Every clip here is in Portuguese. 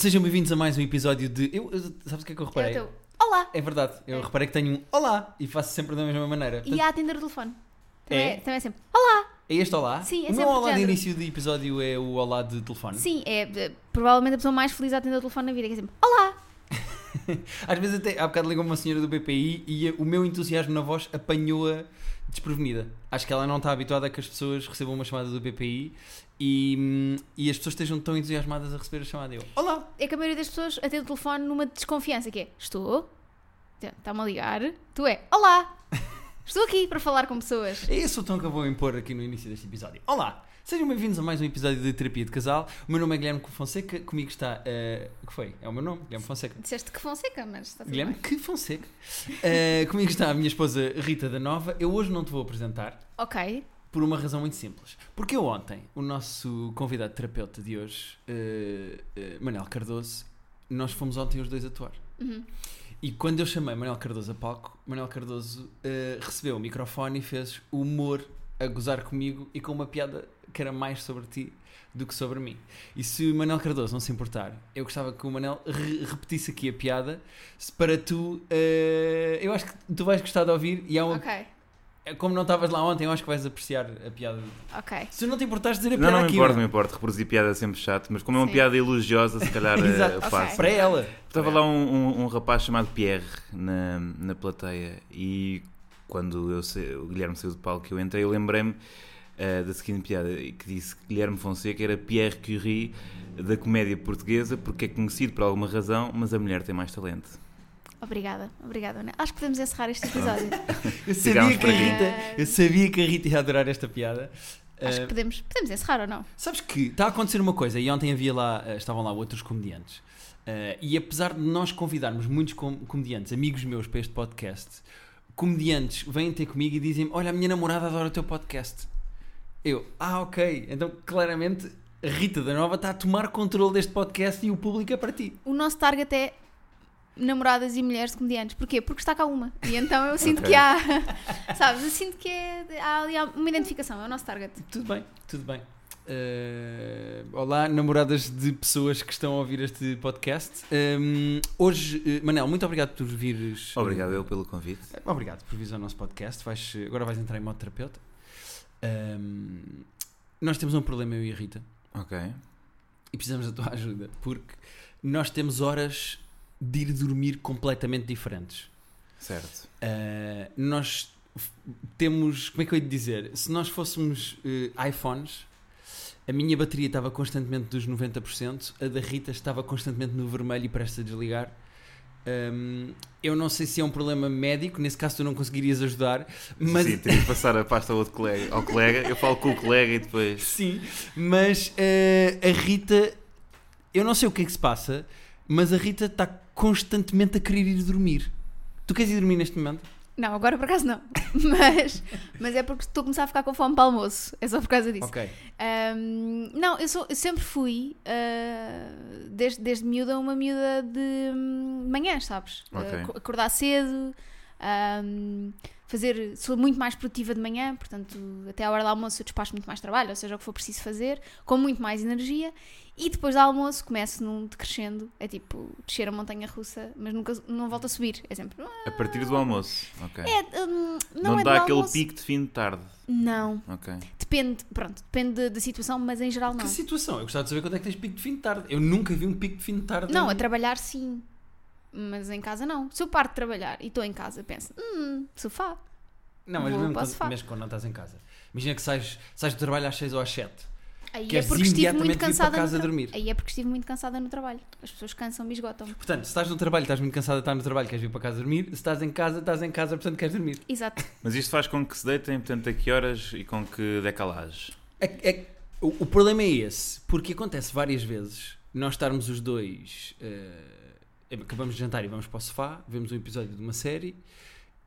sejam bem-vindos a mais um episódio de. Eu, eu- sabes o que é que eu reparei? É o teu Olá! É verdade, eu É. reparei que tenho um Olá e faço sempre da mesma maneira. E Portanto, a atender o telefone. Também É? é, também é sempre Olá! É este Olá? Sim, é o meu sempre Olá de género. início do episódio é o Olá de telefone. Sim, é eh, provavelmente a pessoa mais feliz a atender o telefone na vida, que é sempre Olá! Às vezes até, há bocado ligou uma senhora do BPI e o meu entusiasmo na voz apanhou-a desprevenida. Acho que ela não está habituada a que as pessoas recebam uma chamada do BPI e, e as pessoas estejam tão entusiasmadas a receber a chamada. Eu, Olá! É que a maioria das pessoas atende o telefone numa desconfiança, que é Estou? Está-me a ligar? Tu é Olá! Estou aqui para falar com pessoas. É esse o tom que eu vou impor aqui no início deste episódio. Olá! Sejam bem-vindos a mais um episódio de Terapia de Casal. O meu nome é Guilherme Fonseca, comigo está. o que foi? É o meu nome, Guilherme Fonseca. Disseste que Fonseca, mas está tudo Guilherme bem. que Fonseca. Eh, comigo está a minha esposa Rita da Nova. Eu hoje não te vou apresentar Ok. Por uma razão muito simples. Porque eu ontem, o nosso convidado terapeuta de hoje, eh, eh, Manel Cardoso, nós fomos ontem os dois atuar. Uhum. E quando eu chamei Manuel Cardoso a palco, Manuel Cardoso eh, recebeu o microfone e fez o humor a gozar comigo e com uma piada que era mais sobre ti do que sobre mim. E se o Manuel Cardoso não se importar, eu gostava que o Manel re- repetisse aqui a piada para tu. eh, eu acho que tu vais gostar de ouvir e há uma, Ok. Como não estavas lá ontem, eu acho que vais apreciar a piada. Ok. Se não te importares de dizer a Não, piada não me aqui, importa, não me importa. Reproduzir piada é sempre chato, mas como é uma Sim. piada elogiosa, se calhar Exato. eh, faço. para ela. Estava lá um, um- um rapaz chamado Pierre na, na plateia e quando eu o Guilherme saiu do palco que eu entrei, eu lembrei-me eh, da seguinte piada que disse que Guilherme Fonseca era Pierre Curie da comédia portuguesa porque é conhecido por alguma razão, mas a mulher tem mais talento. Obrigada. Obrigada, Ana. Acho que podemos encerrar este episódio. Eu sabia, que a. Rita, eu sabia que a Rita ia adorar esta piada. Acho Eh, que podemos, podemos encerrar ou não? Sabes que está a acontecer uma coisa, e ontem havia lá, eh, estavam lá outros comediantes, eh, e apesar de nós convidarmos muitos com- comediantes, amigos meus, para este podcast, comediantes vêm ter comigo e dizem Olha, a minha namorada adora o teu podcast. Eu, ah, ok, então claramente a Rita da Nova está a tomar controle deste podcast e o público é para ti. O nosso target é namoradas e mulheres de comediantes. Porquê? Porque está cá uma. E então eu sinto Ok. que há. Sabes? Eu sinto que é, há ali uma identificação. É o nosso target. Tudo bem, tudo bem. Eh, olá, namoradas de pessoas que estão a ouvir este podcast. Ehm, hoje, eh, Manel, muito obrigado por vires. eh, Obrigado eu pelo convite. Obrigado por vires ao nosso podcast. Vais, agora vais entrar em modo terapeuta. Ehm, nós temos um problema, eu e a Rita, Ok. e precisamos da tua ajuda, porque nós temos horas de ir dormir completamente diferentes. Certo. Uh, nós temos, como é que eu ia dizer? Se nós fôssemos uh, iPhones, a minha bateria estava constantemente dos 90%, a da Rita estava constantemente no vermelho e prestes a desligar. Um, eu não sei se é um problema médico, nesse caso tu não conseguirias ajudar, mas Sim, teria de passar a pasta ao, outro colega, ao colega, eu falo com o colega e depois. Sim, mas uh, a Rita, eu não sei o que é que se passa, mas a Rita está constantemente a querer ir dormir. Tu queres ir dormir neste momento? Não, agora por acaso não. Mas, mas é porque estou a começar a ficar com fome para almoço. É só por causa disso. Ok. Ahm, não, eu, sou, eu sempre fui, ah, desde, desde miúda, uma miúda de hum, manhã, sabes? Ah, ac- acordar cedo, ahm, fazer. Sou muito mais produtiva de manhã, portanto, até à hora do almoço eu despacho muito mais trabalho, ou seja, o que for preciso fazer, com muito mais energia. E depois do almoço começo num decrescendo, é tipo descer a montanha russa, mas nunca não volto a subir. É sempre. "Ah, A partir do almoço. Ok. É, hum, não, não é dá aquele almoço. pico de fim de tarde. Não, Ok. depende, pronto, depende da situação, mas em geral não. Que situação? Eu gostava de saber quando é que tens pico de fim de tarde. Eu nunca vi um pico de fim de tarde. Não, a trabalhar sim. Mas em casa não. Se eu paro de trabalhar e estou em casa, penso, hum, sofá. Não, mas vou mesmo quando, mesmo quando não estás em casa. Imagina que sais, sais do trabalho às 6 ou às 7. Aí Queres é porque estive muito cansada casa no tra- dormir. Aí é porque estive muito cansada no trabalho. As pessoas cansam-me e esgotam-me. Portanto, se estás no trabalho, estás muito cansada de estar no trabalho, queres vir para casa dormir. Se estás em casa, estás em casa, portanto queres dormir. Exato. Mas isto faz com que se deitem, portanto, a que horas e com que decalagem? É- é- o, o problema é esse, porque acontece várias vezes nós estarmos os dois. eh, acabamos de jantar e vamos para o sofá, vemos um episódio de uma série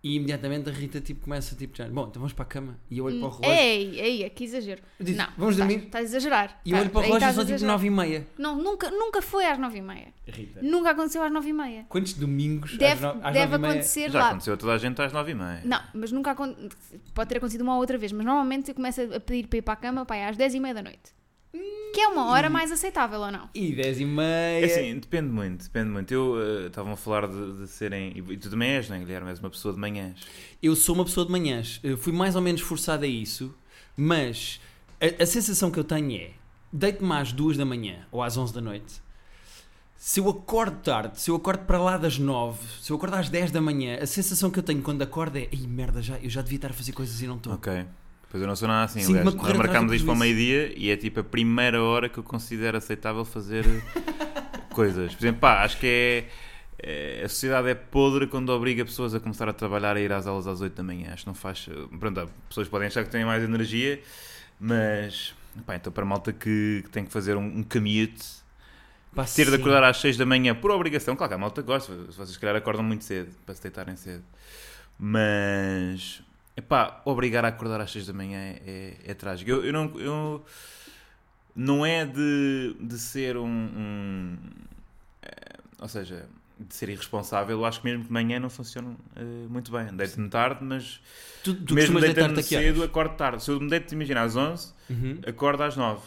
e imediatamente a Rita tipo, começa tipo, já, bom, então vamos para a cama. E eu olho para o relógio. Ei, ei, que exagero. Disse, não, vamos dormir? Estás a exagerar. E eu olho para o relógio e são tipo exagerar. 9 e meia. Não, nunca, nunca foi às nove e meia. Rita, Nunca aconteceu às nove e meia. quantos domingos Deve, às, no, às deve 9 e meia? acontecer Já lá. aconteceu a toda a gente às nove e meia. Não, mas nunca aconteceu. Pode ter acontecido uma ou outra vez, mas normalmente eu começo a pedir para ir para a cama pai, às 10 e meia da noite. Que é uma hora mais aceitável ou não? E 10 e meia. É assim, depende muito, depende muito. Eu eh, estavam a falar de, de serem. E tu também és, não é, Guilherme? És uma pessoa de manhãs. Eu sou uma pessoa de manhãs. Eu fui mais ou menos forçado a isso, mas a, a sensação que eu tenho é: deito-me às 2 da manhã ou às 11 da noite. Se eu acordo tarde, se eu acordo para lá das 9, se eu acordo às 10 da manhã, a sensação que eu tenho quando acordo é: ai merda, já, eu já devia estar a fazer coisas e não estou. Ok. Pois eu não sou nada assim. Aliás. Nós marcámos isto para o meio-dia e é tipo a primeira hora que eu considero aceitável fazer coisas. Por exemplo, pá, acho que é. é- A sociedade é podre quando obriga pessoas a começar a trabalhar a ir às aulas às 8 da manhã. Acho que não faz. Pronto, há pessoas podem achar que têm mais energia, mas. Pá, então para a malta que, que tem que fazer um, um commute, Pá, ter de sim. acordar às 6 da manhã por obrigação, claro que a malta gosta, vocês se calhar acordam muito cedo para se deitarem cedo, mas epá, obrigar a acordar às 6 da manhã é, é, é trágico. Eu, eu não, eu, não é de, de ser um, um, eh, ou seja, de ser irresponsável, eu acho que mesmo que de manhã não funciona eh, muito bem. Deito-me tarde, mas Tu, tu mesmo deitando-me cedo, acordo tarde. Se eu me deito, imagina, às 11, Uhum. acordo às 9.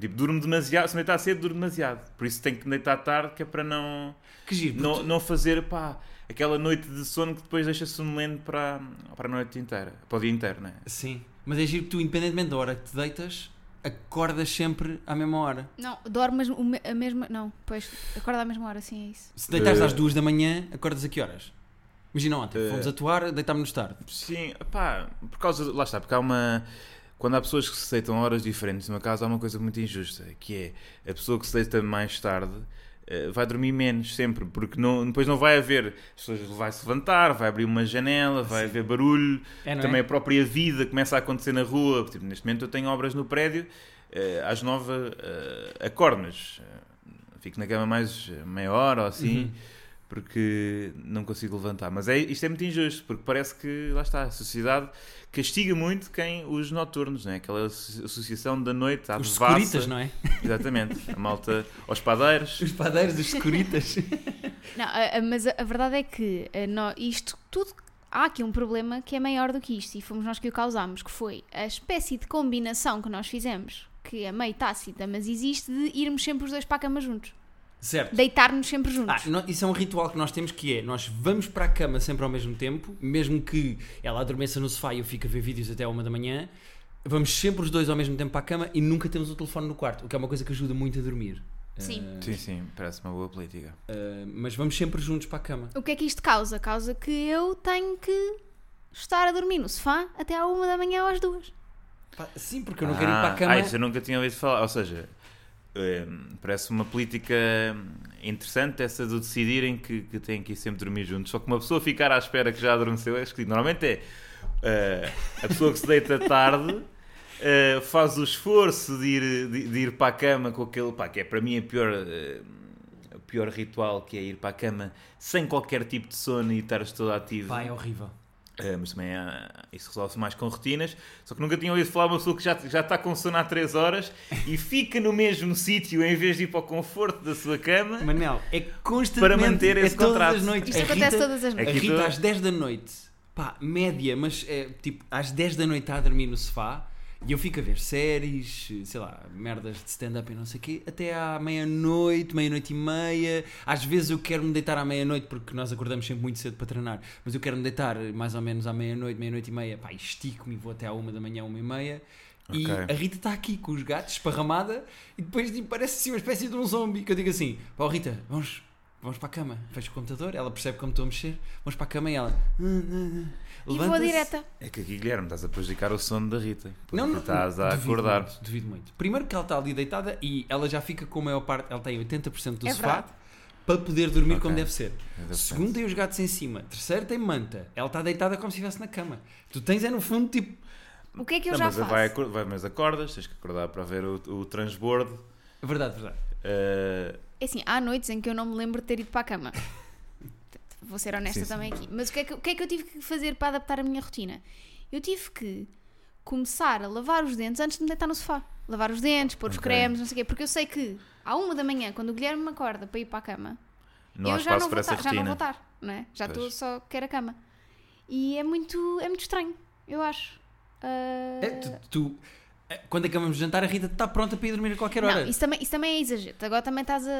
Tipo, durmo demasiado. Se me deitar cedo, durmo demasiado. Por isso tenho que me deitar tarde, que é para não, Que giro. não, tu- não fazer pá, aquela noite de sono que depois deixa sonolento para, para a noite inteira, para o dia inteiro, né? Sim. Mas é giro que tu, independentemente da hora que te deitas, acordas sempre à mesma hora. Não, dormes a mesma. Não, pois, acorda à mesma hora, sim, é isso. Se deitares Eh. às 2 da manhã, acordas a que horas? Imagina ontem, Eh. fomos atuar, deitámos-nos tarde. Sim, pá, por causa. de- Lá está, porque há uma. Quando há pessoas que se deitam a horas diferentes numa casa, há uma coisa muito injusta, que é a pessoa que se deita mais tarde vai dormir menos sempre, porque não, depois não vai haver. As pessoas vai se levantar, vai abrir uma janela, vai haver barulho, É, também é? a própria vida começa a acontecer na rua. Tipo, neste momento eu tenho obras no prédio, eh, às nove eh, eh, fico na cama mais meia hora ou assim, Uhum. Porque não consigo levantar. Mas é, isto é muito injusto, porque parece que, lá está, a sociedade castiga muito quem os noturnos, né? aquela asso- associação da noite à Os devassa. securitas, não é? Exatamente, a malta aos padeiros. Os padeiros, os securitas. Não, mas a, verdade é que nó- isto tudo. Há aqui um problema que é maior do que isto e fomos nós que o causámos, que foi a espécie de combinação que nós fizemos, que é meio tácita, mas existe, de irmos sempre os dois para a cama juntos. Certo. Deitar-nos sempre Ah, juntos. nó- isso é um ritual que nós temos que é, nós vamos para a cama sempre ao mesmo tempo, mesmo que ela adormeça no sofá e eu fique a ver vídeos até uma da manhã, vamos sempre os dois ao mesmo tempo para a cama e nunca temos o telefone no quarto, o que é uma coisa que ajuda muito a dormir. Sim. Ah, Sim, sim, parece uma boa política. ah, mas vamos sempre juntos para a cama. O que é que isto causa? Causa que eu tenho que estar a dormir no sofá até à uma da manhã ou às duas. Sim, porque eu não quero ir para a Ah, cama. Ah, isso eu nunca tinha ouvido falar. Ou seja, eh, parece uma política interessante essa de decidirem que, que têm que ir sempre dormir juntos. Só que uma pessoa ficar à espera que já adormeceu é esquisito. Normalmente é eh, a pessoa que se deita tarde. eh, faz o esforço de ir, de, de ir para a cama com aquele pá, que é para mim a pior, eh, o pior ritual que é ir para a cama sem qualquer tipo de sono e estares todo ativo. Pá, é horrível. Uh, mas também há- isso resolve-se mais com rotinas. Só que nunca tinha ouvido falar de uma pessoa que já, já está com sono há 3 horas e fica no mesmo sítio em vez de ir para o conforto da sua cama. Manel, é constantemente Para manter é esse todas contrato. as noites. Isto A acontece Rita- todas as A noites. Aqui Rita tô- às 10 da noite, pá, média, mas é tipo às 10 da noite está a dormir no sofá e eu fico a ver séries, sei lá, merdas de stand-up e não sei o quê, até à meia-noite, meia-noite e meia. Às vezes eu quero me deitar à meia-noite porque nós acordamos sempre muito cedo para treinar, mas eu quero me deitar mais ou menos à meia-noite, meia-noite e meia, pá, estico-me e vou até à uma da manhã, uma e meia. E Ok. a Rita está aqui com os gatos, esparramada, e depois tipo, parece assim uma espécie de um zombie. Que eu digo assim: pá, Rita, vamos, vamos para a cama. Fecho o computador, ela percebe como estou a mexer, vamos para a cama e ela. "Ah, E vou levanta-se." direta. É que aqui, Guilherme, estás a prejudicar o sono da Rita. Não, não, estás a duvido acordar. Muito, duvido muito. Primeiro que ela está ali deitada e ela já fica com a maior parte, ela tem 80% do É sofá verdade. para poder dormir Ok. como deve ser. Ser. Segundo tem os gatos em cima. Terceiro tem manta. Ela está deitada como se estivesse na cama. Tu tens é no fundo tipo. O que é que eu Não, já mas, faço? vai, vai, mas acordas, tens que acordar para ver o, o transbordo. Verdade, verdade. Uh, É assim, há noites em que eu não me lembro de ter ido para a cama. Vou ser honesta Sim, sim. também aqui. Mas o que, é que, o que é que eu tive que fazer para adaptar a minha rotina? Eu tive que começar a lavar os dentes antes de me deitar no sofá. Lavar os dentes, pôr os cremes, não sei o quê. Porque eu sei que à uma da manhã, quando o Guilherme me acorda para ir para a cama, não eu já não, vou estar, já não vou estar, não é? Já estou só quero a cama. E é muito, é muito estranho, eu acho. Ah, É, tu, tu- Quando acabamos de jantar, a Rita está pronta para ir dormir a qualquer hora. Não, isso também, isso também é exagero. Agora também estás a,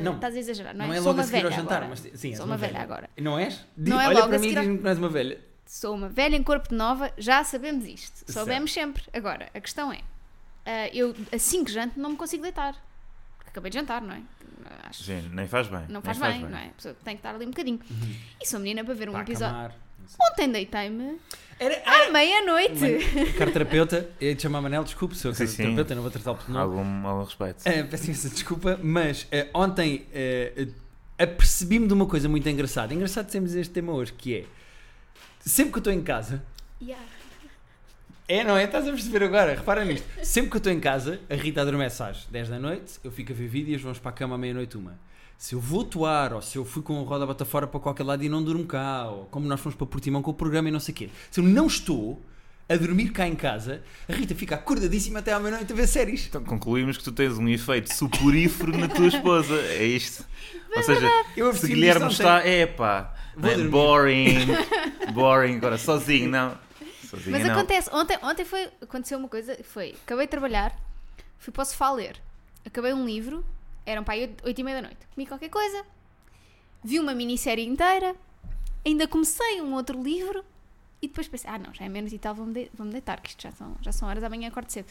não. estás a exagerar, não é? Não é Sou logo a seguir velha ao jantar, agora. mas sim, Sou uma uma velha velha. agora. Não és? Não é Olha logo para a mim e diz-me que não és uma velha. Sou uma velha em corpo de nova, já sabemos isto. Certo. Soubemos sempre. Agora, a questão é: ah, eu assim que janto não me consigo deitar. Porque acabei de jantar, não é? Acho Sim, nem faz bem. não nem faz, bem, não é? A pessoa tem que estar ali um bocadinho. E sou menina para ver um Para episódio. Ontem deitei-me Era, à meia-noite. Man- Carterapeuta, eu te chamar Manel, desculpe, sou Sim, sim. carterapeuta, não vou tratá-lo por nome. Algum, algum respeito. Eh, peço imensa desculpa, mas eh, ontem eh, apercebi-me de uma coisa muito engraçada. Engraçado termos este tema hoje, que é sempre que eu estou em casa, Yeah. é, não é? Estás a perceber agora, repara nisto. Sempre que eu estou em casa, a Rita adormece às 10 da noite, eu fico a ver vídeos, vamos para a cama à meia-noite uma. Se eu vou atuar, ou se eu fui com a roda bota fora para qualquer lado e não durmo cá, ou como nós fomos para Portimão com o programa e não sei o quê. Se eu não estou a dormir cá em casa, a Rita fica acordadíssima até à meia-noite a ver séries. Então concluímos que tu tens um efeito suporífero na tua esposa. É isto. Ou seja, Eu se Guilherme está, é pá, é? boring, boring, agora sozinho, não. Sozinho Mas não. acontece, ontem, ontem foi, aconteceu uma coisa, foi, acabei de trabalhar, fui para o sofá ler, acabei um livro, eram para aí 8 e meia da noite, comi qualquer coisa, vi uma minissérie inteira, ainda comecei um outro livro e depois pensei, ah não, já é menos e tal, vou-me de, vou deitar, que isto já são, já são horas, amanhã acordo cedo.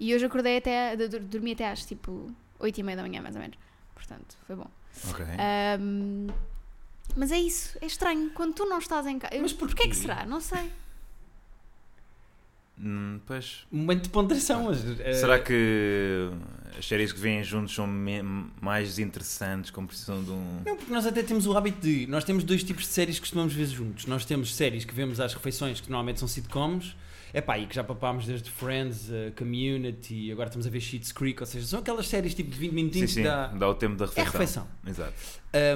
E hoje acordei até, de- de- dormi até às tipo 8 e meia da manhã mais ou menos, portanto, foi bom. Ok. Ahm, mas é isso, é estranho, quando tu não estás em casa, Mas porquê porquê? que será? Não sei. Hum, pois. Um momento de ponderação. Mas, eh, Será que as séries que vêm juntos são mais interessantes, como precisam de um. Não, porque nós até temos o hábito de. Nós temos dois tipos de séries que costumamos ver juntos. Nós temos séries que vemos às refeições, que normalmente são sitcoms. Epá, e que já papámos desde Friends, eh, Community, agora estamos a ver Sheets Creek, ou seja, são aquelas séries tipo de 20 Sim, minutinhos sim, que dá. dá o tempo da É refeição. refeição. Exato.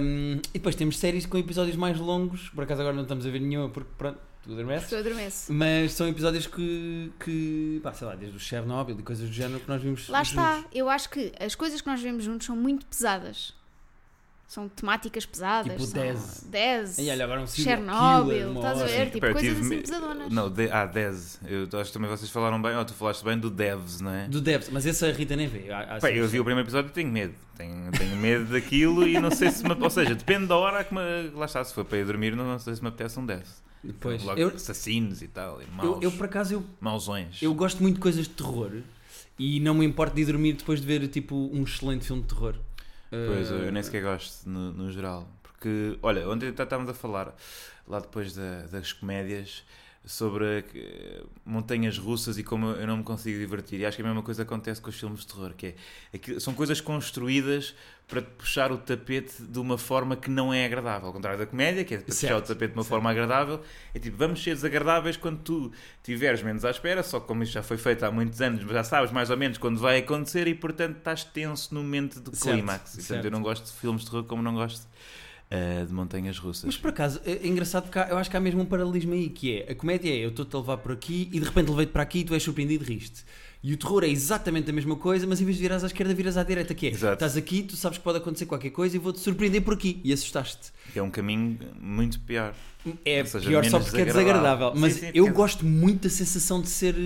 Um, e depois temos séries com episódios mais longos, por acaso agora não estamos a ver nenhuma porque pronto, tu adormeces. Eu adormeço. Mas são episódios que, que pá, sei lá, desde o Chernobyl e coisas do género que nós vimos Lá está, juntos. eu acho que as coisas que nós vemos juntos são muito pesadas. São temáticas pesadas. Tipo são Dez. 10. E olha, agora um Chernobyl, estás a ver? Tipo, Espera, eu coisas tive assim pesadonas. Não, de, ah, Devs. Eu acho que também vocês falaram bem, ou tu falaste bem do Devs, não é? Do Debs, mas esse a Rita nem vê. Há- há Pá, eu vi o primeiro episódio e tenho medo. Tenho, tenho medo daquilo e não sei se me. Ou seja, depende da hora que me. Lá está, se for para ir dormir, não, não sei se me apetece um Devs. Depois, Logo eu, assassinos e tal, e eu, maus, eu por acaso eu, mauzões. eu gosto muito de coisas de terror e não me importo de ir dormir depois de ver tipo um excelente filme de terror. Pois, eu nem sequer gosto no, no geral. Porque, olha, ontem estávamos a falar, lá depois da- das comédias, sobre eh, montanhas russas e como eu não me consigo divertir. E acho que a mesma coisa acontece com os filmes de terror, que é, são coisas construídas para puxar o tapete de uma forma que não é agradável. Ao contrário da comédia, que é para puxar Certo, o tapete de uma certo. forma agradável, é tipo, vamos ser desagradáveis quando tu tiveres menos à espera, só que como isto já foi feito há muitos anos, já sabes mais ou menos quando vai acontecer e portanto estás tenso no momento do clímax. Certo. eu não gosto de filmes de terror como não gosto eh, de montanhas russas. Mas por acaso, é é engraçado porque há- eu acho que há mesmo um paralelismo aí, que é a comédia é eu estou-te a levar por aqui e de repente levei-te para aqui e tu és surpreendido e riste. E o terror é exatamente a mesma coisa, mas em vez de virares à esquerda, viras à direita, que é Exato. estás aqui, tu sabes que pode acontecer qualquer coisa e vou-te surpreender por aqui. E assustaste. É um caminho muito pior. É seja, pior só porque é desagradável. desagradável. Sim, Mas sim, eu porque- gosto muito da sensação de ser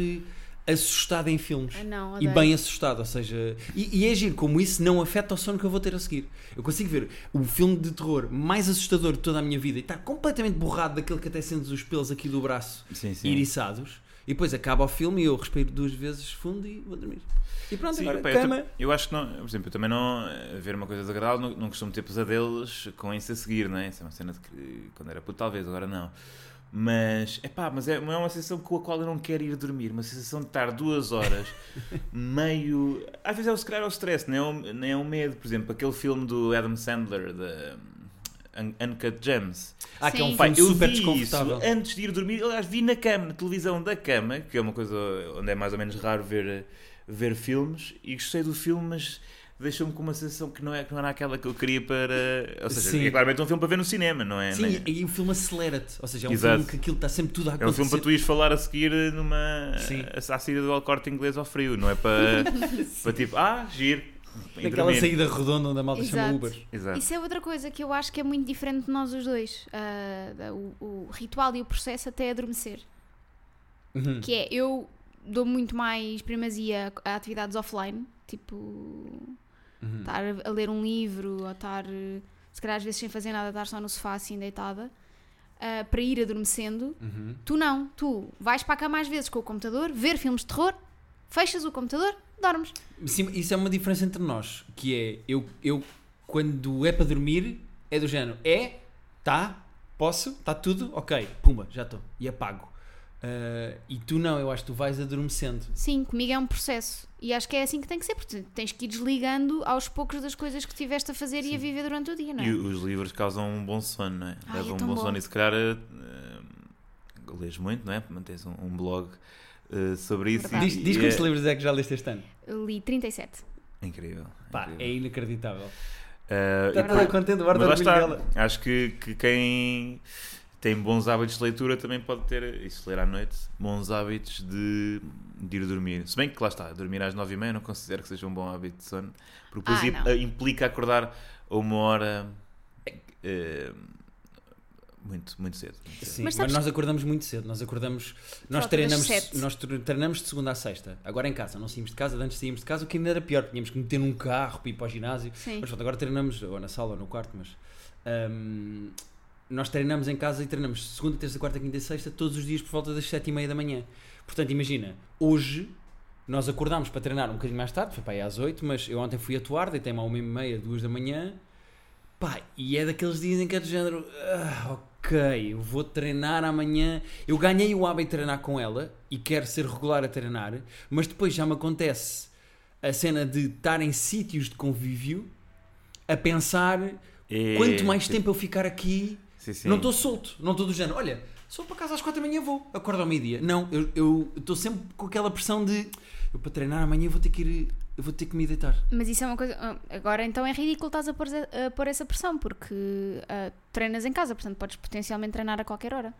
assustado em filmes. Ah, não, E bem assustado, ou seja, e, e é giro como isso não afeta o sono que eu vou ter a seguir. Eu consigo ver o filme de terror mais assustador de toda a minha vida e estar completamente borrado daquele que até sentes os pelos aqui do braço Sim, sim. iriçados, e depois acaba o filme e eu respiro duas vezes fundo e vou dormir. E pronto, Sim, agora pá, eu, cama. tam- eu acho que não, por exemplo, eu também não eh, ver uma coisa desagradável, não, não costumo ter pesadelos com isso a seguir, não é? Isso é uma cena de que quando era puto, talvez, agora não. Mas, epá, mas é, não é uma sensação com a qual eu não quero ir dormir, uma sensação de estar duas horas meio. Às vezes é o, se calhar é o stress, nem é o, nem é o medo. Por exemplo, aquele filme do Adam Sandler, de Un- Uncut Gems. Ah, que é um filme eu super desconfortável. isso antes de ir dormir. Aliás, vi na cama, na televisão da cama, que é uma coisa onde é mais ou menos raro ver, ver filmes, e gostei do filme, mas deixou-me com uma sensação que não, é, que não era aquela que eu queria para. Ou seja, Sim. é claramente um filme para ver no cinema, não é? Sim, Nem- e o filme acelera-te, ou seja, é um Exato. filme que aquilo está sempre tudo a É um acontecer. filme para tu ires falar a seguir numa. Sim. à saída do corte inglês ao frio, não é para. para tipo, ah, giro. Naquela dormir. saída redonda onde a malta chama Exato. Uber. Exato. Isso é outra coisa que eu acho que é muito diferente de nós os dois. Da- o, o ritual e o processo até adormecer. Uhum. Que é, eu dou muito mais primazia a atividades offline, tipo Uhum. estar a ler um livro ou estar, se calhar às vezes sem fazer nada, estar só no sofá assim deitada, ah, para ir adormecendo. Uhum. Tu não, tu vais para a cama às vezes com o computador, ver filmes de terror, fechas o computador, dormes. Sim, isso é uma diferença entre nós, que é eu, eu quando é para dormir é do género, é, tá, posso, está tudo, ok, pumba, já estou, e apago. Ah, e tu não, eu acho que tu vais adormecendo. Sim, comigo é um processo. E acho que é assim que tem que ser, porque tens que ir desligando aos poucos das coisas que estiveste a fazer e a viver durante o dia, não é? E os livros causam um bom sono, não é? Ai, Levam é um bom bom. sono e se calhar eh, lês muito, não é? Mantens um, um blog eh, sobre isso. Verdade. Diz, diz e quantos é livros é que já leste este ano? Li 37. incrível. Pá, incrível. é inacreditável. Eh, Está depois- contente, guarda. Acho que, que quem tem bons hábitos de leitura também pode ter, isso ler à noite, bons hábitos de, de ir dormir. Se bem que lá está, dormir às nove e meia não considero que seja um bom hábito de sono, porque depois Ah, i- implica acordar a uma hora eh, muito, muito cedo. muito cedo. Sim, Mas mas, sabes- nós acordamos muito cedo. Nós acordamos, nós treinamos, nós tre- treinamos de segunda a sexta. Agora em casa, não saímos de casa, antes saímos de casa, o que ainda era pior. Tínhamos que meter num carro para ir para o ginásio. Sim. Mas pronto, agora treinamos, ou na sala ou no quarto, mas hum, nós treinamos em casa e treinamos segunda, terça, quarta, quinta e sexta todos os dias por volta das sete e meia da manhã. Portanto, imagina, hoje nós acordámos para treinar um bocadinho mais tarde, foi para aí às oito, mas eu ontem fui atuar, deitei-me à uma e meia, duas da manhã, pá, e é daqueles dias em que é do género, "Ah, ok, eu vou treinar amanhã, eu ganhei o hábito de treinar com ela e quero ser regular a treinar, mas depois já me acontece a cena de estar em sítios de convívio a pensar E- quanto mais tempo eu ficar aqui, Sim, sim. não estou solto, não estou do género. Olha, só para casa às quatro da manhã vou, acordo ao meio-dia. Não, eu- estou sempre com aquela pressão de eu para treinar amanhã vou ter que ir, eu vou ter que me deitar. Mas isso é uma coisa. ah, Agora então é ridículo estás a pôr, a pôr essa pressão, porque ah, treinas em casa, portanto podes potencialmente treinar a qualquer hora.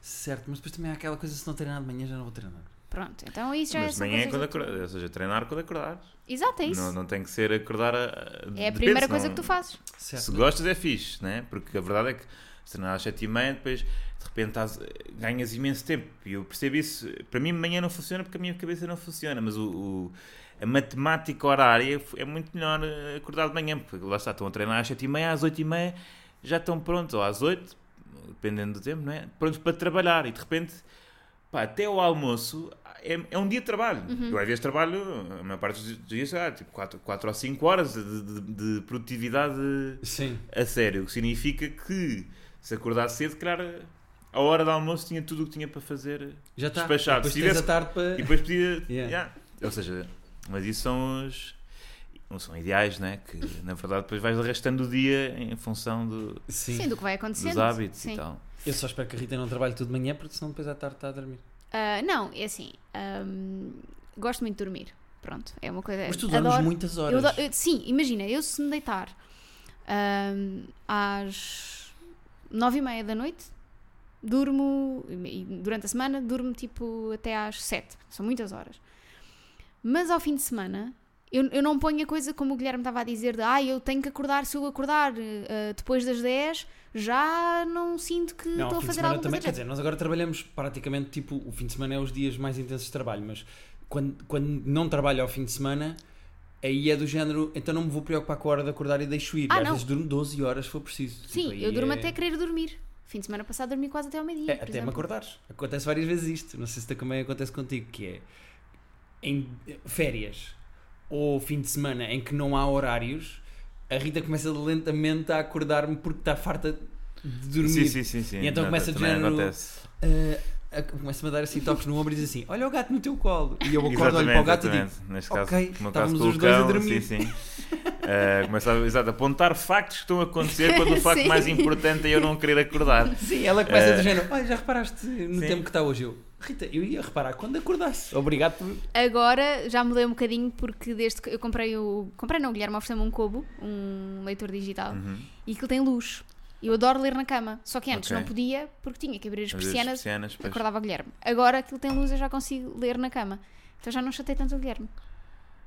Certo, mas depois também há aquela coisa se não treinar de manhã já não vou treinar. Pronto, então isso já Mas é de são manhã é quando acordar, ou seja, treinar quando acordares. Exato, é isso. Não, não tem que ser acordar a. é a primeira coisa não- que tu fazes. Certo. Se gostas é fixe, né? Porque a verdade é que se treinar às 7 e meia, depois de repente estás- ganhas imenso tempo. E eu percebo isso. Para mim, manhã não funciona porque a minha cabeça não funciona, mas o, o- a matemática horária é muito melhor eh, acordar de manhã, porque lá está, estão a treinar às 7 e meia, às 8 e meia já estão prontos, ou às 8, dependendo do tempo, não é? Prontos para trabalhar e de repente, pá, até o almoço é, é um dia de trabalho. Eu às vezes trabalho, a maior parte dos dias, lá, tipo 4, 4 ou 5 horas de, de- de produtividade Sim. a sério, o que significa que se acordasse cedo, claro, a hora do almoço tinha tudo o que tinha para fazer Já está. Despachado. Depois tivesse- tarde para. e depois podia. Yeah. Yeah. Ou seja, mas isso são os. Não são ideais, né? Que na verdade depois vais arrastando o dia em função do- Sim. Sim, do que vai acontecendo. dos hábitos Sim. e tal. Eu só espero que a Rita não trabalhe tudo de manhã, porque senão depois à tarde está a dormir. Ah, não, é assim. ahm, gosto muito de dormir. Pronto, é uma coisa. Mas tu dormes adoro- muitas eu horas. adoro- eu- sim, imagina, eu se me deitar ahm, às nove e meia da noite, durmo, e durante a semana, durmo tipo até às sete. São muitas horas. Mas ao fim de semana, eu, eu não ponho a coisa como o Guilherme estava a dizer de ah, eu tenho que acordar, se eu acordar eh, depois das 10, já não sinto que Não, estou a fazer alguma também. Quer dizer, nós agora trabalhamos praticamente tipo. O fim de semana é os dias mais intensos de trabalho, mas quando, quando não trabalho ao fim de semana, aí é do género. Então não me vou preocupar com a hora de acordar e deixo ir. Ah, Às não. vezes durmo 12 horas se for preciso. Sim, Tipo, aí eu durmo é- até querer dormir. Fim de semana passado dormi quase até ao meio-dia. É, por até me exemplo. acordares. Acontece várias vezes isto. Não sei se também acontece contigo, que é em férias ou fim de semana em que não há horários, a Rita começa lentamente a acordar-me porque está farta de dormir. Sim, sim, sim, sim. E então Não, começa de também género- acontece. Ah, a- começa-me a dar assim toques no ombro e diz assim: Olha o gato no teu colo. E eu acordo, olho para o gato e digo: exatamente. Neste caso, "Ok, no caso estávamos com o os dois a dormir." Sim, sim. Uh, começa a, exato, a apontar factos que estão a acontecer quando o facto Sim. mais importante é eu não querer acordar. Sim, ela começa Eh, do género: Olha, já reparaste no sim. tempo que está hoje? Eu, Rita, eu ia reparar quando acordasse. Obrigado por. Agora já mudei um bocadinho porque desde que eu comprei o. Comprei não, o Guilherme ofereceu-me um Kobo, um leitor digital, Uhum. e aquilo tem luz. Eu adoro ler na cama. Só que antes Ok. não podia porque tinha que abrir as persianas, persianas, acordava o Guilherme. Agora aquilo tem luz eu já consigo ler na cama. Então já não chatei tanto o Guilherme.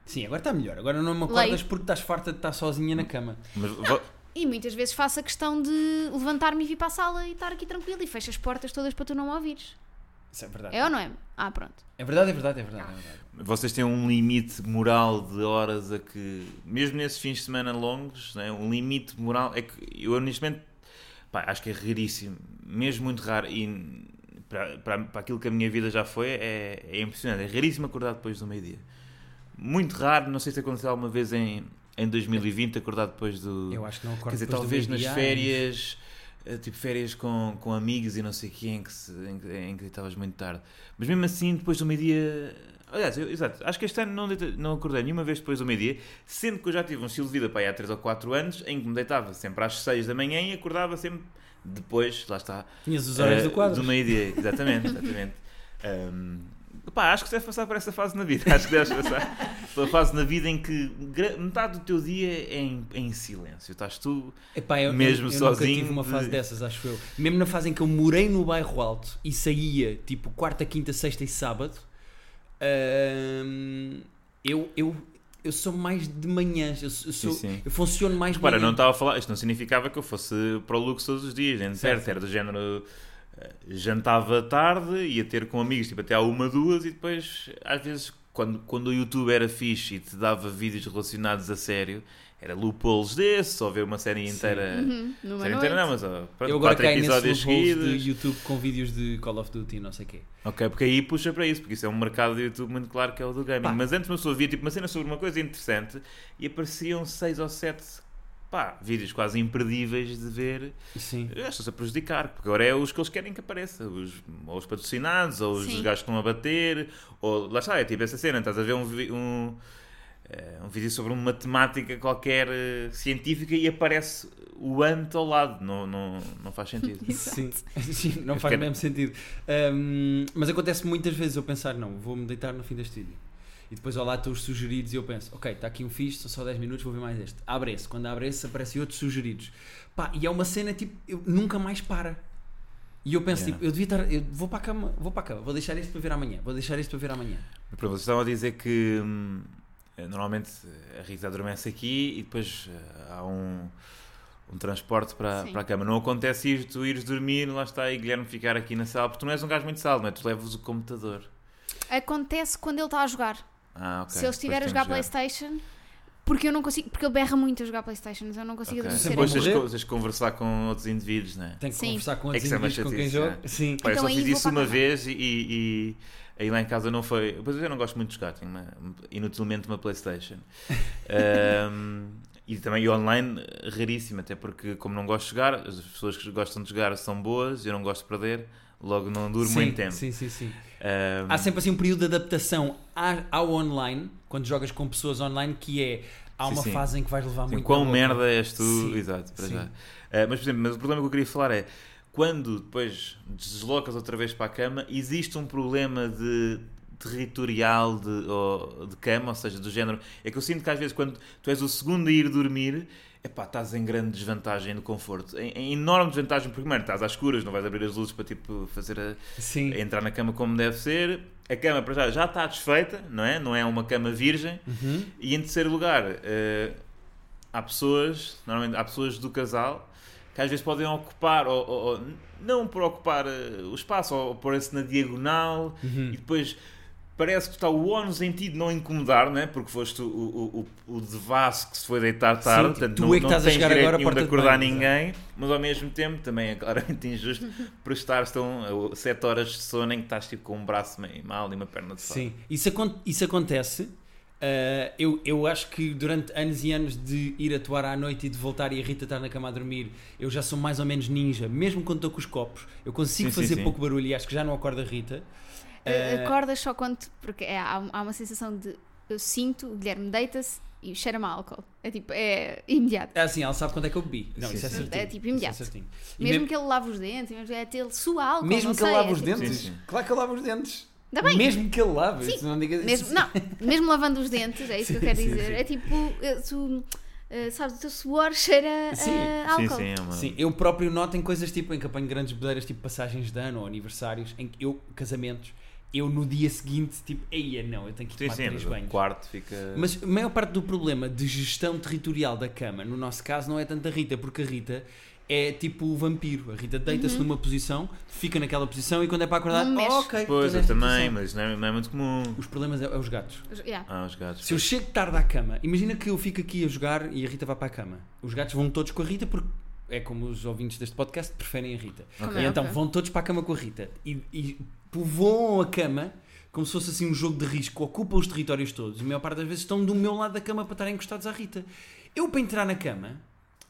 Sim, agora está melhor. Agora não me acordas porque estás farta de estar sozinha na cama. Mas E muitas vezes faço a questão de levantar-me e vir para a sala e estar aqui tranquilo e fecho as portas todas para tu não me ouvires. Isso é verdade. É ou não é? Ah, pronto. É verdade, é verdade, é verdade. É verdade. Vocês têm um limite moral de horas a que, mesmo nesses fins de semana longos, né, um limite moral. É que eu, honestamente, pá, acho que é raríssimo, mesmo muito raro. E para, para, para aquilo que a minha vida já foi, é, é impressionante. É raríssimo acordar depois do meio-dia. Muito raro, não sei se aconteceu alguma vez em, em 2020, acordar depois do. Eu acho que não acordo Quer dizer, talvez nas férias, eh, tipo férias com, com amigos e não sei o que, em que, se- em, em que estavas muito tarde. Mas mesmo assim, depois do meio-dia. Aliás, eu, exato, acho que este ano não, deita- não acordei nenhuma vez depois do meio-dia, sendo que eu já tive um estilo de vida para aí há 3 ou 4 anos, em que me deitava sempre às 6 da manhã e acordava sempre depois, lá está, Tinhas os horários eh, do quadro. meio-dia, exatamente, exatamente. Ahm, pá, acho que deves passar por essa fase na vida. Acho que deves passar pela fase na vida em que metade do teu dia é em, é em silêncio. Estás tu. Epá, eu, Mesmo eu, eu sozinho nunca tive uma de- fase dessas, acho eu. Mesmo na fase em que eu morei no bairro alto e saía tipo quarta, quinta, sexta e sábado, eu, eu, eu sou mais de manhãs. Eu, sou- Sim, sim. eu funciono mais de Para, manhã. não estava a falar, isto não significava que eu fosse para o luxo todos os dias, nem Certo. era do género. eh, Jantava tarde, ia ter com amigos tipo até à uma, duas e depois, às vezes, quando, quando o YouTube era fixe e te dava vídeos relacionados a sério, era loopholes desses, ou ver uma série inteira. Uhum, numa Série noite. inteira não, mas ó, pronto, Eu agora quatro episódios seguidos. de YouTube com vídeos de Call of Duty e não sei o quê. Ok, porque aí puxa para isso, porque isso é um mercado de YouTube muito claro que é o do gaming. Pá. Mas antes uma pessoa via tipo uma cena sobre uma coisa interessante e apareciam seis ou sete pá, vídeos quase imperdíveis de ver. Sim. Eu Estou-se a prejudicar, porque agora é os que eles querem que apareça, os, ou os patrocinados, ou os Sim. gajos que estão a bater, ou lá está, é tipo essa cena, estás a ver um, um, um vídeo sobre uma matemática qualquer eh, científica e aparece o ant ao lado, não, não, não faz sentido. Sim, Sim, não faz mesmo sentido. Hum, mas acontece muitas vezes eu pensar, não, vou-me deitar no fim deste vídeo. E depois ao lado estão os sugeridos e eu penso, ok, está aqui um fixe, são só 10 minutos, vou ver mais este. Abre esse. Quando abre esse, aparecem outros sugeridos. Pá, e é uma cena tipo, eu nunca mais para. E eu penso, Yeah. tipo, eu devia estar, eu vou para a cama, vou para a cama, vou deixar isto para ver amanhã, vou deixar isto para ver amanhã. Mas pronto, vocês estavam a dizer que hum, eh, normalmente a Rita adormece aqui e depois eh, há um, um transporte para, Sim. para a cama. Não acontece ir, tu ires dormir, lá está, e Guilherme ficar aqui na sala, porque tu não és um gajo muito sala, não é? Tu levas o computador. Acontece quando ele está a jogar. Ah, ok. Se ele estiver a jogar Playstation, porque eu não consigo, porque ele berra muito a jogar Playstation, eu não consigo Ok. adormecer. Depois a tens, de conversar com outros indivíduos, não é? Tenho que Sim. conversar com É outros é uma indivíduos com quem jogo. Sim. Pá, eu Então só aí fiz vou isso uma vez e, e aí lá em casa não foi. Pois eu não gosto muito de jogar, tenho uma, inutilmente uma Playstation. Ahm, e também e online, raríssimo, até porque, como não gosto de jogar, as pessoas que gostam de jogar são boas, eu não gosto de perder, logo não duro sim, muito tempo. Sim, sim, sim. Ahm, Há sempre assim um período de adaptação ao online, quando jogas com pessoas online, que é há uma sim. fase em que vais levar muito quão na boca. merda és tu, exato, para já. Ah, mas, por exemplo, mas o problema que eu queria falar é quando depois deslocas outra vez para a cama, existe um problema de territorial de, ou, de cama, ou seja, do género. É que eu sinto que às vezes quando tu és o segundo a ir dormir, epá, estás em grande desvantagem no conforto. Em, em enorme desvantagem, porque, mano, estás às escuras, não vais abrir as luzes para tipo fazer a, Sim. a entrar na cama como deve ser. A cama para já já está desfeita, não é? Não é uma cama virgem. Uhum. E em terceiro lugar, eh, há pessoas, normalmente há pessoas do casal que às vezes podem ocupar, ou, ou- ou não por ocupar eh, o espaço, ou pôr-se na diagonal Uhum. e depois parece que está o ónus em ti de não incomodar, né? porque foste o, o, o, o devasso que se foi deitar tarde, Sim, portanto tu não, é que não estás a tens chegar direito agora nenhum de acordar ninguém, mas ao mesmo tempo também é claramente injusto por estar estão 7 horas de sono em que estás tipo, com um braço meio mal e uma perna de fora. Sim, isso, isso acontece. Uh, eu, eu acho que durante anos e anos de ir atuar à noite e de voltar e a Rita estar na cama a dormir, eu já sou mais ou menos ninja, mesmo quando estou com os copos. Eu consigo Sim, fazer sim. pouco barulho e acho que já não acordo a Rita. Eh, Uh, Acordas só quando. Porque é, há, há uma sensação de. Eu sinto, o Guilherme deita-se e cheira-me a álcool. É tipo, é imediato. É assim, ela sabe quando é que eu bebi. Não, Sim, isso é certinho. É tipo imediato. E Mesmo me- que ele lave os dentes, mesmo que é ele sua álcool. mesmo não que ele sei, lave é os tipo- dentes. Sim, sim. Claro que ele lava os dentes. Bem. Mesmo que ele lave. Sim. não digas Mesmo, não, mesmo lavando os dentes, é isso que eu Sim, quero sim, dizer. sim. É tipo, eh, tu, eh, sabes, o teu suor cheira Sim, a Sim, álcool. sim, é uma... Sim, eu próprio noto em coisas tipo em que apanho grandes bedeiras, tipo passagens de ano ou aniversários, em que eu, casamentos, eu no dia seguinte, tipo, eia, não, eu tenho que ir Sim, tomar sim, três banhos. quarto fica. Mas a maior parte do problema de gestão territorial da cama, no nosso caso, não é tanto a Rita, porque a Rita é tipo o vampiro. A Rita deita-se numa posição, fica naquela posição e quando é para acordar, Não oh, ok. Pois, eu também, posição. mas não é, não é muito comum. Os problemas é, é os gatos. Yeah. Ah, os gatos. Se eu chego tarde à cama, imagina que eu fico aqui a jogar e a Rita vai para a cama. Os gatos vão todos com a Rita porque é como os ouvintes deste podcast preferem a Rita. Ok. E então vão todos para a cama com a Rita e, e povoam a cama como se fosse assim um jogo de risco, ocupam os territórios todos. E a maior parte das vezes estão do meu lado da cama para estarem encostados à Rita. Eu, para entrar na cama,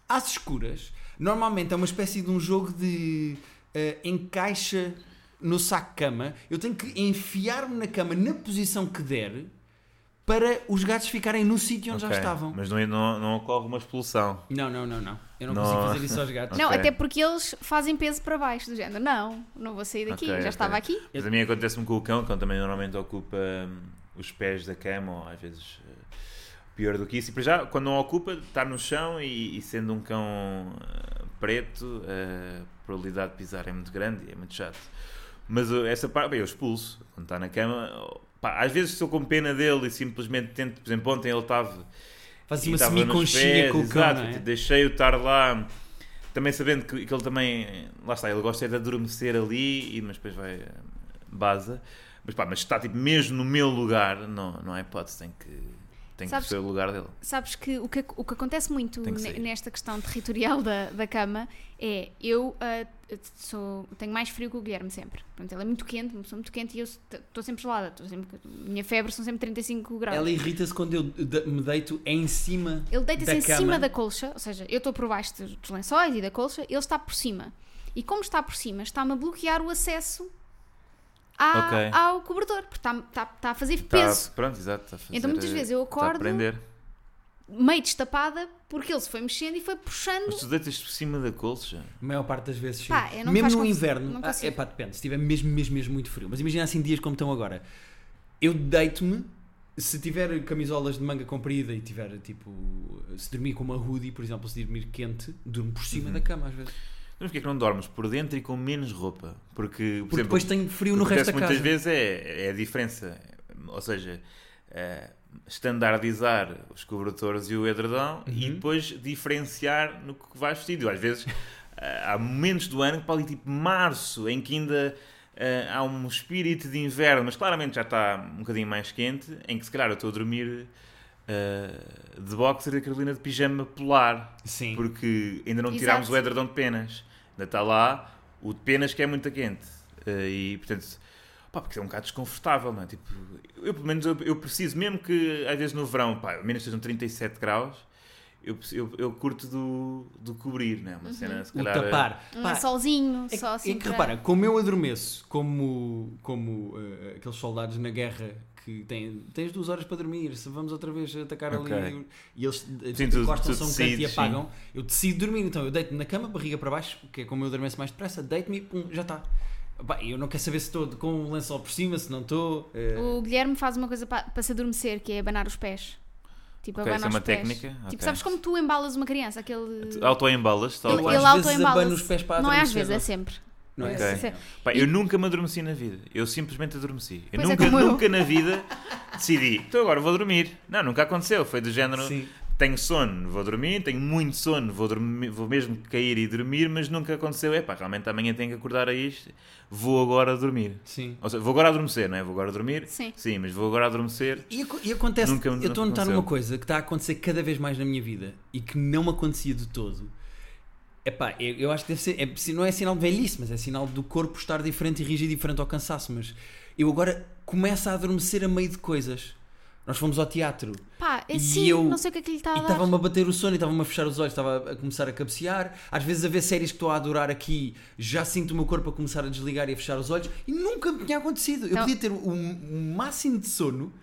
às escuras, normalmente é uma espécie de um jogo de eh, encaixa no saco-cama. Eu tenho que enfiar-me na cama na posição que der para os gatos ficarem no sítio onde Ok, já estavam. Mas não, não, não ocorre uma expulsão. Não, não, não, não. Eu não, Não. consigo fazer isso aos gatos. Não, Ok. até porque eles fazem peso para baixo, do género. Não, não vou sair daqui, Ok, já estava aqui. Mas a mim acontece-me com o cão, cão também normalmente ocupa hum, os pés da cama, ou às vezes eh, pior do que isso. E para já, quando não ocupa, está no chão e, e sendo um cão eh, preto, a probabilidade de pisar é muito grande e é muito chato. Mas eh, essa parte, bem, eu expulso. Quando está na cama, pá, às vezes estou com pena dele e simplesmente tento, por exemplo, ontem ele estava Faz e uma semi-conchinha com o cão, exato, é? Deixei-o estar lá, também sabendo que, que ele também, lá está, ele gosta é de adormecer ali, e, mas depois vai, eh, baza. Mas pá, mas está tipo mesmo no meu lugar, não, não há hipótese, tem que, tem que Sabes- ser o lugar dele. Sabes que o que, o que acontece muito que nesta questão territorial da, da cama é eu ah, sou, tenho mais frio que o Guilherme sempre. Portanto, ele é muito quente, uma pessoa muito quente e eu estou sempre gelada. Sempre, minha febre são sempre 35 graus. Ela irrita-se quando eu de- me deito em cima. Ele deita-se em cama. cima da colcha, ou seja, eu estou por baixo dos, dos lençóis e da colcha, ele está por cima. E como está por cima, está-me a bloquear o acesso à- Ok. ao cobertor, porque está, está, está a fazer Tá, peso. pronto, exato. Está a fazer, Então, muitas eh, vezes eu está a acordo-. Meio destapada, porque ele se foi mexendo e foi puxando. Mas tu deitas por cima da colcha. A maior parte das vezes. Pá, eu mesmo no inverno, ah, é pá, depende. Se estiver mesmo, mesmo, mesmo muito frio. Mas imagina assim dias como estão agora. Eu deito-me, se tiver camisolas de manga comprida e tiver tipo. Se dormir com uma hoodie, por exemplo, se dormir quente, durmo por Uhum. cima da cama às vezes. Mas porquê é que não dormes por dentro e com menos roupa? Porque, por Porque exemplo, depois tenho frio no resto da casa. muitas vezes é, é a diferença. Ou seja, eh, standardizar os cobertores e o edredão e Uhum. depois diferenciar no que vais vestido. Às vezes eh, há momentos do ano, para ali tipo março, em que ainda eh, há um espírito de inverno, mas claramente já está um bocadinho mais quente, em que se calhar eu estou a dormir eh, de boxer e a Carolina de pijama polar Sim. porque ainda não Exato. tirámos o edredom de penas. Ainda está lá o de penas que é muito quente. Eh, e, portanto, pá, porque é um bocado desconfortável, não é? Tipo, eu, pelo menos, eu, eu preciso, mesmo que às vezes no verão, pá, menos sejam 37 graus, eu, eu, eu curto do, do cobrir, não é? Uma cena, se O calhar... tapar. Um Pá, lençolzinho, É, só assim. é que para- repara, como eu adormeço, como, como eh, aqueles soldados na guerra que têm, tens duas horas para dormir, se vamos outra vez atacar Ok. ali e eles eh, Sim, encostam-se um canto e apagam, eu decido dormir, então eu deito-me na cama, barriga para baixo, que é como eu adormeço mais depressa, deito-me e pum, já está. Eu não quero saber se estou com o lençol por cima, se não estou. eh, O Guilherme faz uma coisa para, para se adormecer, que é abanar os pés. Tipo, Ok, abana isso é os uma pés. técnica? Tipo, Ok. sabes como tu embalas uma criança? Aquele. Auto-embalas, Ele- ele para Não é às vezes, é não. sempre. Não é Ok. Sim. não. Pá, eu nunca me adormeci na vida. Eu simplesmente adormeci. Eu Pois é, nunca, eu. nunca na vida decidi, então agora vou dormir. Não, nunca aconteceu. Foi do género, Sim. tenho sono, vou dormir, tenho muito sono, vou, dormir, vou mesmo cair e dormir, mas nunca aconteceu. É pá, realmente amanhã tenho que acordar a isto, vou agora dormir. Sim. Ou seja, vou agora adormecer, não é? Vou agora dormir. Sim. Sim, mas vou agora adormecer. E, e acontece, Nunca- eu estou a nunca notar aconteceu. uma coisa que está a acontecer cada vez mais na minha vida e que não me acontecia de todo. Epá, eu, eu acho que deve ser, é, não é sinal de velhice, mas é sinal do corpo estar diferente e reagir diferente ao cansaço. Mas eu agora começo a adormecer a meio de coisas. Nós fomos ao teatro Pá, é E sim, eu- não sei o que é que lhe está a e estava-me a bater o sono e estava-me a fechar os olhos, estava a começar a cabecear. Às vezes a ver séries que estou a adorar aqui, já sinto o meu corpo a começar a desligar e a fechar os olhos e nunca me tinha acontecido. Eu Então- podia ter um, um máximo de sono,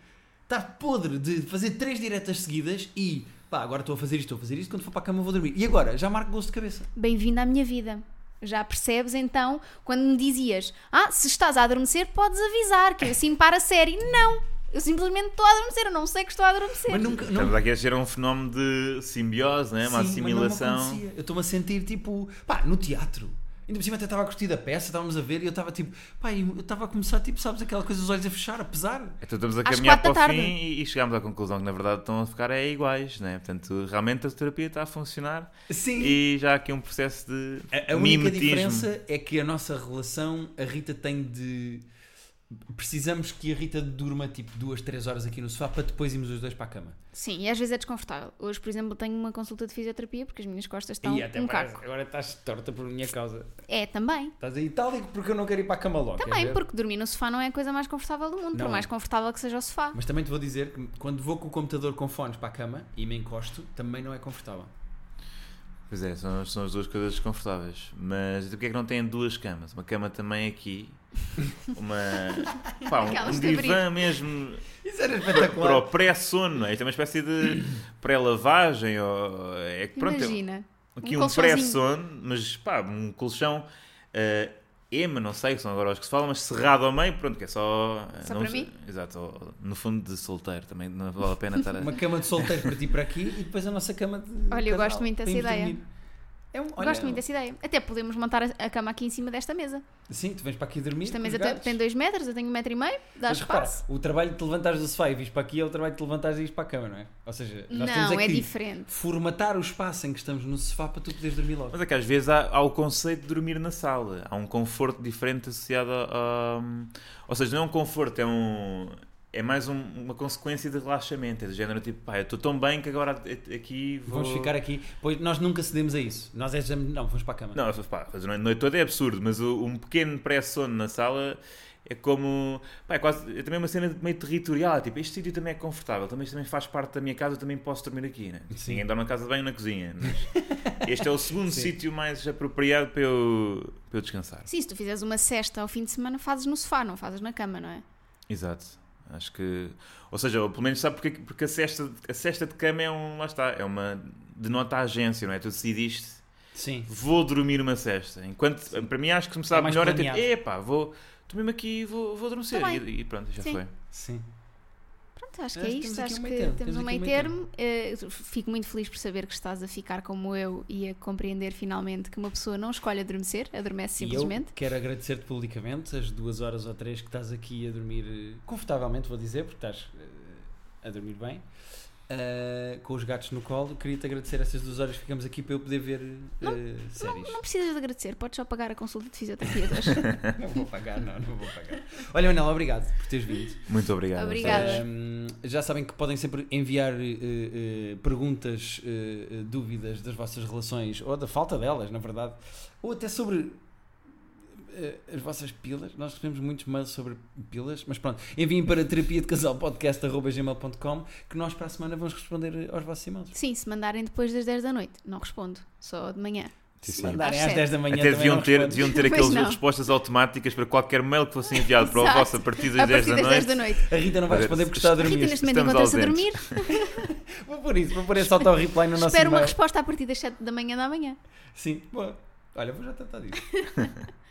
estar podre de fazer três diretas seguidas e pá, agora estou a fazer isto, estou a fazer isto, quando for para a cama vou dormir. E agora, já marco gosto de cabeça. Bem-vindo à minha vida. Já percebes então quando me dizias: Ah, se estás a adormecer, podes avisar, que eu assim para a série. Não! Eu simplesmente estou a adormecer, eu não sei que estou a adormecer. Mas nunca. Estamos aqui a ser um fenómeno de simbiose, né? uma Sim, mas não me assimilação. Eu estou-me a sentir tipo, pá, no teatro. Ainda por cima até estava a curtir da peça, estávamos a ver e eu estava tipo, pá, eu estava a começar, tipo, sabes, aquela coisa dos olhos a fechar, a pesar. Então estamos a caminhar para quatro o da fim tarde. e, e chegámos à conclusão que na verdade estão a ficar é iguais, né? Portanto, realmente a terapia está a funcionar Sim. e já há aqui um processo de A, a única mimetismo. diferença é que a nossa relação, a Rita tem de. Precisamos que a Rita durma tipo duas, três horas aqui no sofá para depois irmos os dois para a cama. Sim, e às vezes é desconfortável. Hoje, por exemplo, tenho uma consulta de fisioterapia porque as minhas costas estão e até um parece- caco. agora estás torta por minha causa. É, também. Estás aí tal porque eu não quero ir para a cama logo. Também, porque dormir no sofá não é a coisa mais confortável do mundo, Não por é. mais confortável que seja o sofá. Mas também te vou dizer que quando vou com o computador com fones para a cama e me encosto, também não é confortável. Pois é, são, são as duas coisas desconfortáveis. Mas porquê é que não têm duas camas? Uma cama também aqui, uma. pá, um, um divã mesmo Isso era para, espetacular. para o pré-sono, não é? Isto é uma espécie de pré-lavagem. Ou, é que pronto, é Imagina. aqui um um, pré-sono, mas pá, um colchão. eh, ema, não sei, que são agora os que se falam, mas cerrado ao meio, pronto, que é só. eh, Só não para mim? Exato, no fundo de solteiro também, não vale a pena estar a. Uma cama de solteiro para ti para aqui e depois a nossa cama de. Olha, eu casal, gosto muito dessa ideia. dormir. É um, olha, Gosto muito dessa ideia. Até podemos montar a, cama aqui em cima desta mesa. Sim, tu vens para aqui dormir. Esta mesa tem, gatos. tem dois metros, eu tenho um metro e meio, dá Mas repara, espaço. o trabalho de te levantares do sofá e vires para aqui é o trabalho de te levantares e ires para a cama, não é? Ou seja, nós temos Não, é aqui diferente. formatar o espaço em que estamos no sofá para tu poderes dormir logo. Mas é que às vezes há, há o conceito de dormir na sala. Há um conforto diferente associado a. a- ou seja, não é um conforto, é um. É mais um- uma consequência de relaxamento. É do género tipo, pá, eu estou tão bem que agora aqui vou. Vamos ficar aqui, pois nós nunca cedemos a isso. Nós é não, vamos para a cama. Não, pá, fazer a noite toda é absurdo, mas o- um pequeno pré-sono na sala é como. Pá, é, quase, é também uma cena meio territorial. Tipo, este sítio também é confortável, também, também faz parte da minha casa, eu também posso dormir aqui. Né? Sim. Ninguém dorme na casa de banho na cozinha. Mas este é o segundo sítio mais apropriado para eu, para eu descansar. Sim, se tu fizeres uma cesta ao fim de semana, fazes no sofá, não fazes na cama, não é? Exato. Acho que. Ou seja, pelo menos sabe porque, porque a, cesta, a cesta de cama é um. Lá está, é uma. denota a agência, não é? Tu decidiste, Sim. vou dormir uma cesta. Enquanto. Para mim, acho que começar É mais melhor é tipo, planeado. epá, vou. Estou mesmo aqui e vou, vou adormecer. Tá e, e pronto, já Sim. foi. Sim. Pronto, acho que é isto. Acho que termo, temos um meio meio termo. Eh, fico muito feliz por saber que estás a ficar como eu e a compreender finalmente que uma pessoa não escolhe adormecer, adormece E eu simplesmente. quero agradecer-te publicamente as duas horas ou três que estás aqui a dormir eh, confortavelmente, vou dizer, porque estás eh, a dormir bem. Eh, com os gatos no colo, queria-te agradecer essas duas horas que ficamos aqui para eu poder ver eh, séries. Não precisas de agradecer, podes só pagar a consulta de fisioterapia hoje. Não vou pagar, não, não vou pagar. Olha, Manela, obrigado por teres vindo. Muito obrigado. Obrigada. Ahm, já sabem que podem sempre enviar eh, perguntas, dúvidas das vossas relações ou da falta delas, na verdade, ou até sobre as vossas pilas. Nós recebemos muitos mails sobre pilas, mas pronto, enviem para terapia de casal podcast.gmail.com que nós para a semana vamos responder aos vossos e-mails. Sim, se mandarem depois das 10 da noite, não respondo, só de manhã. Sim, Se sim. mandarem Às às 10 da manhã Até deviam ter, deviam ter aquelas respostas automáticas para qualquer mail que fosse enviado para o vosso a partir das a 10 partir da das 10 da noite. noite. A Rita não vai responder porque está a A Rita dormir. neste momento Estamos encontra-se a dormir. Vou pôr isso, vou pôr esse auto-reply no nosso Espero uma resposta a partir das 7 da manhã da manhã. Sim, boa. Olha, vou já tratar disso.